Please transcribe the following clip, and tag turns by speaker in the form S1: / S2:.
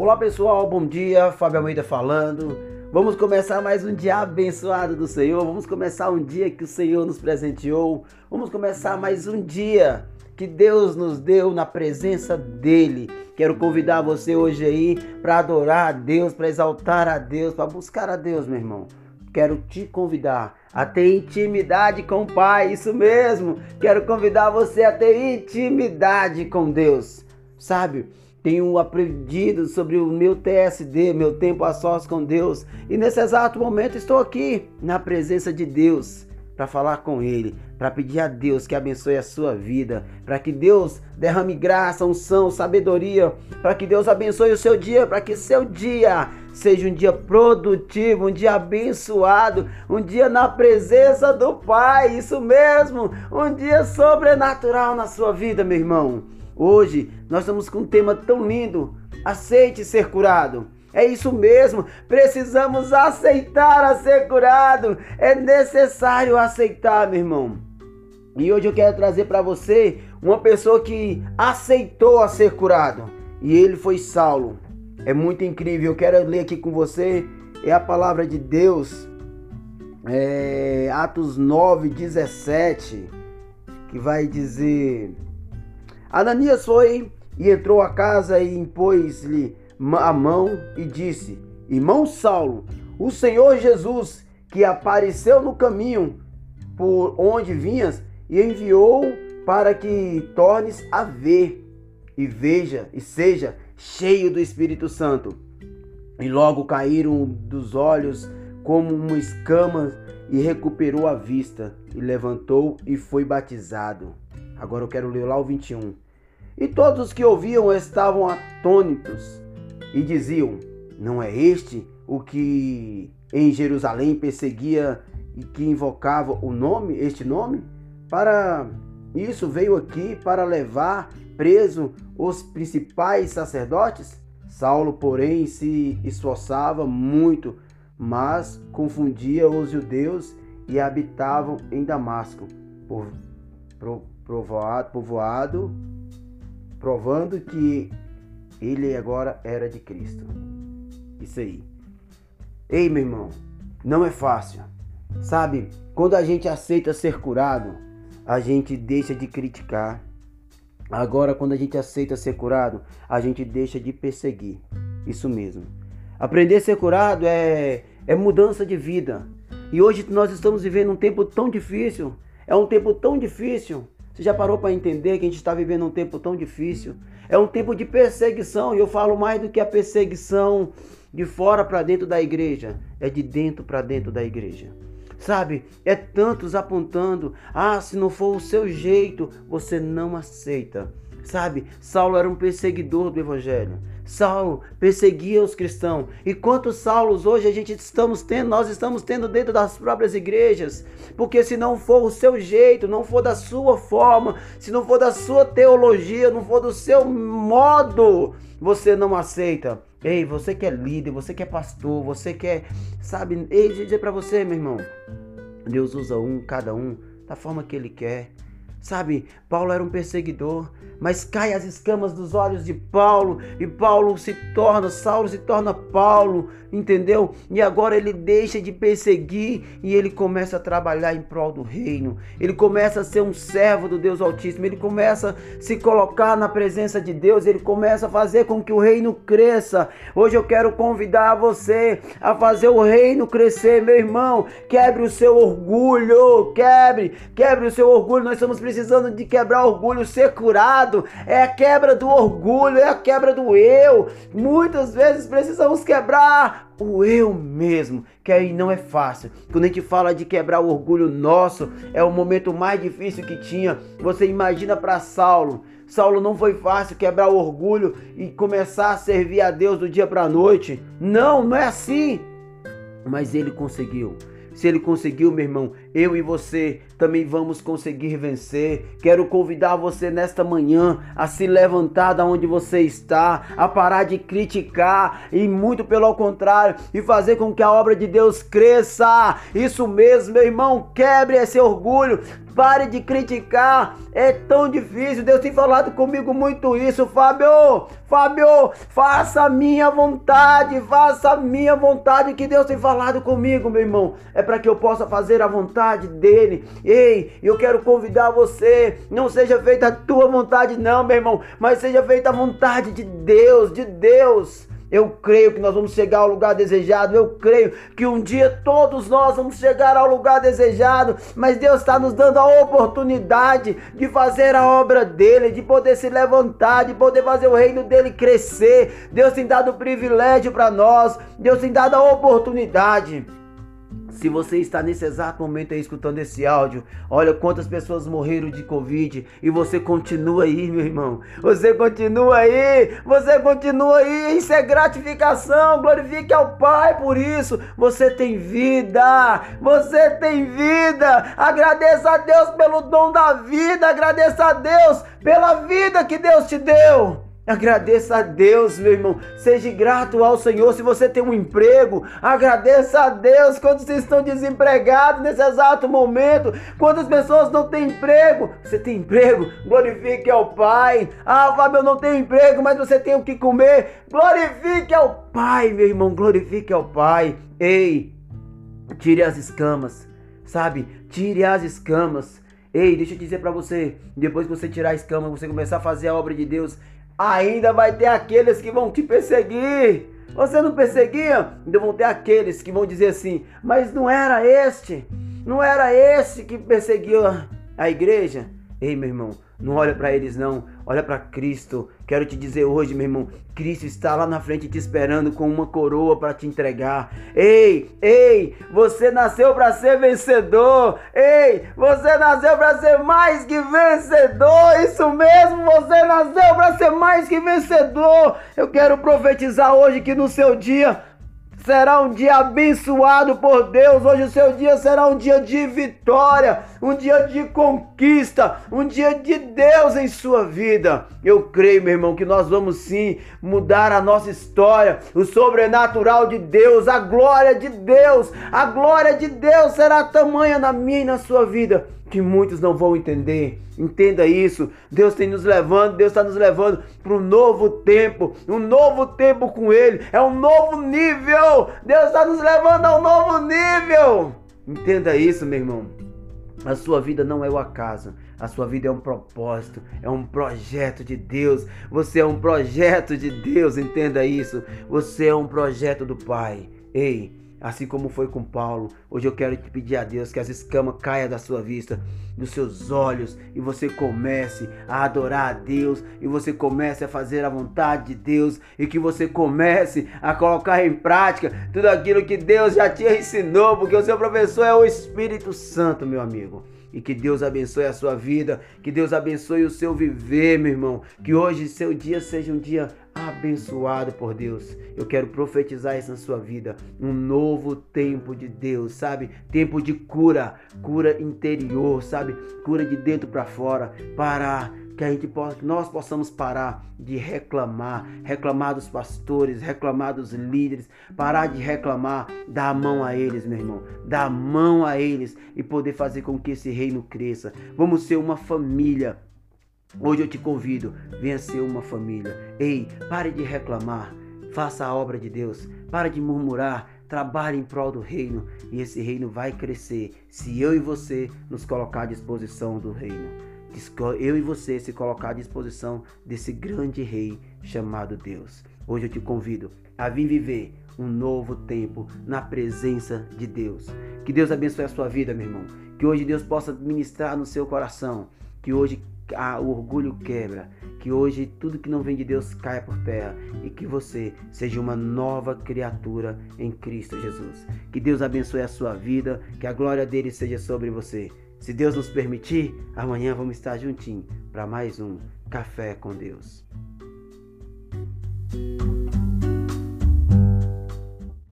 S1: Olá pessoal, bom dia, Fábio Almeida falando. Vamos começar mais um dia abençoado do Senhor. Vamos começar um dia que o Senhor nos presenteou. Vamos começar mais um dia que Deus nos deu na presença dele. Quero convidar você hoje aí para adorar a Deus, para exaltar a Deus, para buscar a Deus, meu irmão. Quero te convidar a ter intimidade com o Pai, isso mesmo. Quero convidar você a ter intimidade com Deus. Sabe? Tenho aprendido sobre o meu TSD, meu tempo a sós com Deus, e nesse exato momento estou aqui na presença de Deus para falar com Ele, para pedir a Deus que abençoe a sua vida, para que Deus derrame graça, unção, sabedoria, para que Deus abençoe o seu dia, para que seu dia seja um dia produtivo, um dia abençoado, um dia na presença do Pai, isso mesmo, um dia sobrenatural na sua vida, meu irmão. Hoje nós estamos com um tema tão lindo: aceite ser curado. É isso mesmo, precisamos aceitar a ser curado. É necessário aceitar, meu irmão. E hoje eu quero trazer para você uma pessoa que aceitou a ser curado. E ele foi Saulo. É muito incrível. Eu quero ler aqui com você. É a palavra de Deus. É, Atos 9, 17. Que vai dizer. Ananias foi e entrou a casa e impôs-lhe a mão e disse: Irmão Saulo, o Senhor Jesus, que apareceu no caminho por onde vinhas, e enviou para que tornes a ver, e veja, e seja cheio do Espírito Santo. E logo caíram dos olhos como uma escama, e recuperou a vista, e levantou e foi batizado. Agora eu quero ler lá o 21. E todos os que ouviam estavam atônitos e diziam: Não é este o que em Jerusalém perseguia e que invocava o nome, este nome? Para isso veio aqui para levar preso os principais sacerdotes? Saulo, porém, se esforçava muito, mas confundia os judeus e habitavam em Damasco, por, por, povoado, povoado provando que ele agora era de Cristo. Isso aí. Ei, meu irmão, não é fácil. Sabe, quando a gente aceita ser curado, a gente deixa de criticar. Agora, quando a gente aceita ser curado, a gente deixa de perseguir. Isso mesmo. Aprender a ser curado é, é mudança de vida. E hoje nós estamos vivendo um tempo tão difícil. É um tempo tão difícil você já parou para entender que a gente está vivendo um tempo tão difícil? É um tempo de perseguição, e eu falo mais do que a perseguição de fora para dentro da igreja, é de dentro para dentro da igreja. Sabe, é tantos apontando: ah, se não for o seu jeito, você não aceita. Sabe, Saulo era um perseguidor do evangelho. Saulo perseguia os cristãos. E quantos Saulos hoje a gente estamos tendo, nós estamos tendo dentro das próprias igrejas? Porque se não for o seu jeito, não for da sua forma, se não for da sua teologia, não for do seu modo, você não aceita. Ei, você que é líder, você que é pastor, você que é, sabe, ei, dizer para você, meu irmão, Deus usa um, cada um, da forma que ele quer. Sabe, Paulo era um perseguidor, mas cai as escamas dos olhos de Paulo e Paulo se torna, Saulo se torna Paulo, entendeu? E agora ele deixa de perseguir e ele começa a trabalhar em prol do reino. Ele começa a ser um servo do Deus Altíssimo, ele começa a se colocar na presença de Deus, ele começa a fazer com que o reino cresça. Hoje eu quero convidar você a fazer o reino crescer, meu irmão. Quebre o seu orgulho, quebre, quebre o seu orgulho. Nós estamos precisando de quebrar orgulho, ser curado é a quebra do orgulho, é a quebra do eu. Muitas vezes precisamos quebrar o eu mesmo, que aí não é fácil. Quando a gente fala de quebrar o orgulho nosso, é o momento mais difícil que tinha. Você imagina para Saulo. Saulo não foi fácil quebrar o orgulho e começar a servir a Deus do dia para a noite. Não, não é assim. Mas ele conseguiu. Se ele conseguiu, meu irmão, eu e você também vamos conseguir vencer. Quero convidar você nesta manhã a se levantar da onde você está, a parar de criticar e muito pelo contrário, e fazer com que a obra de Deus cresça. Isso mesmo, meu irmão, quebre esse orgulho, Pare de criticar, é tão difícil. Deus tem falado comigo muito isso, Fábio. Fábio, faça a minha vontade, faça a minha vontade que Deus tem falado comigo, meu irmão. É para que eu possa fazer a vontade dele. Ei, eu quero convidar você, não seja feita a tua vontade não, meu irmão, mas seja feita a vontade de Deus, de Deus. Eu creio que nós vamos chegar ao lugar desejado. Eu creio que um dia todos nós vamos chegar ao lugar desejado. Mas Deus está nos dando a oportunidade de fazer a obra dele, de poder se levantar, de poder fazer o reino dele crescer. Deus tem dado privilégio para nós. Deus tem dado a oportunidade. Se você está nesse exato momento aí escutando esse áudio, olha quantas pessoas morreram de Covid e você continua aí, meu irmão. Você continua aí, você continua aí. Isso é gratificação. Glorifique ao Pai por isso. Você tem vida, você tem vida. Agradeça a Deus pelo dom da vida, agradeça a Deus pela vida que Deus te deu. Agradeça a Deus, meu irmão. Seja grato ao Senhor. Se você tem um emprego, agradeça a Deus. Quando vocês estão desempregados nesse exato momento, quantas pessoas não têm emprego? Você tem emprego? Glorifique ao Pai. Ah, Fábio, eu não tenho emprego, mas você tem o que comer. Glorifique ao Pai, meu irmão. Glorifique ao Pai. Ei, tire as escamas, sabe? Tire as escamas. Ei, deixa eu dizer para você, depois que você tirar a escama, você começar a fazer a obra de Deus, ainda vai ter aqueles que vão te perseguir. Você não perseguia? Ainda vão ter aqueles que vão dizer assim: Mas não era este, não era esse que perseguiu a igreja? Ei, meu irmão, não olha para eles não, olha para Cristo. Quero te dizer hoje, meu irmão, Cristo está lá na frente te esperando com uma coroa para te entregar. Ei, ei, você nasceu para ser vencedor. Ei, você nasceu para ser mais que vencedor. Isso mesmo, você nasceu para ser mais que vencedor. Eu quero profetizar hoje que no seu dia será um dia abençoado por Deus. Hoje o seu dia será um dia de vitória, um dia de conquista, um dia de Deus em sua vida. Eu creio, meu irmão, que nós vamos sim mudar a nossa história, o sobrenatural de Deus, a glória de Deus, a glória de Deus será tamanha na minha e na sua vida que muitos não vão entender. Entenda isso. Deus tem nos levando, Deus está nos levando para um novo tempo, um novo tempo com Ele. É um novo nível. Deus está nos levando a um novo nível. Entenda isso, meu irmão. A sua vida não é o acaso. A sua vida é um propósito, é um projeto de Deus. Você é um projeto de Deus, entenda isso. Você é um projeto do Pai. Ei, Assim como foi com Paulo, hoje eu quero te pedir a Deus que as escamas caiam da sua vista, dos seus olhos, e você comece a adorar a Deus, e você comece a fazer a vontade de Deus, e que você comece a colocar em prática tudo aquilo que Deus já te ensinou, porque o seu professor é o Espírito Santo, meu amigo. E que Deus abençoe a sua vida, que Deus abençoe o seu viver, meu irmão. Que hoje seu dia seja um dia abençoado por Deus. Eu quero profetizar isso na sua vida. Um novo tempo de Deus, sabe? Tempo de cura, cura interior, sabe? Cura de dentro para fora, para que a gente possa, nós possamos parar de reclamar, reclamar dos pastores, reclamar dos líderes, parar de reclamar, dar a mão a eles, meu irmão, dar a mão a eles e poder fazer com que esse reino cresça. Vamos ser uma família Hoje eu te convido, venha ser uma família. Ei, pare de reclamar, faça a obra de Deus, pare de murmurar, trabalhe em prol do reino e esse reino vai crescer se eu e você nos colocar à disposição do reino. Eu e você se colocar à disposição desse grande rei chamado Deus. Hoje eu te convido a vir viver um novo tempo na presença de Deus. Que Deus abençoe a sua vida, meu irmão. Que hoje Deus possa ministrar no seu coração. Que hoje o orgulho quebra, que hoje tudo que não vem de Deus caia por terra e que você seja uma nova criatura em Cristo Jesus. Que Deus abençoe a sua vida, que a glória dele seja sobre você. Se Deus nos permitir, amanhã vamos estar juntinho para mais um Café com Deus.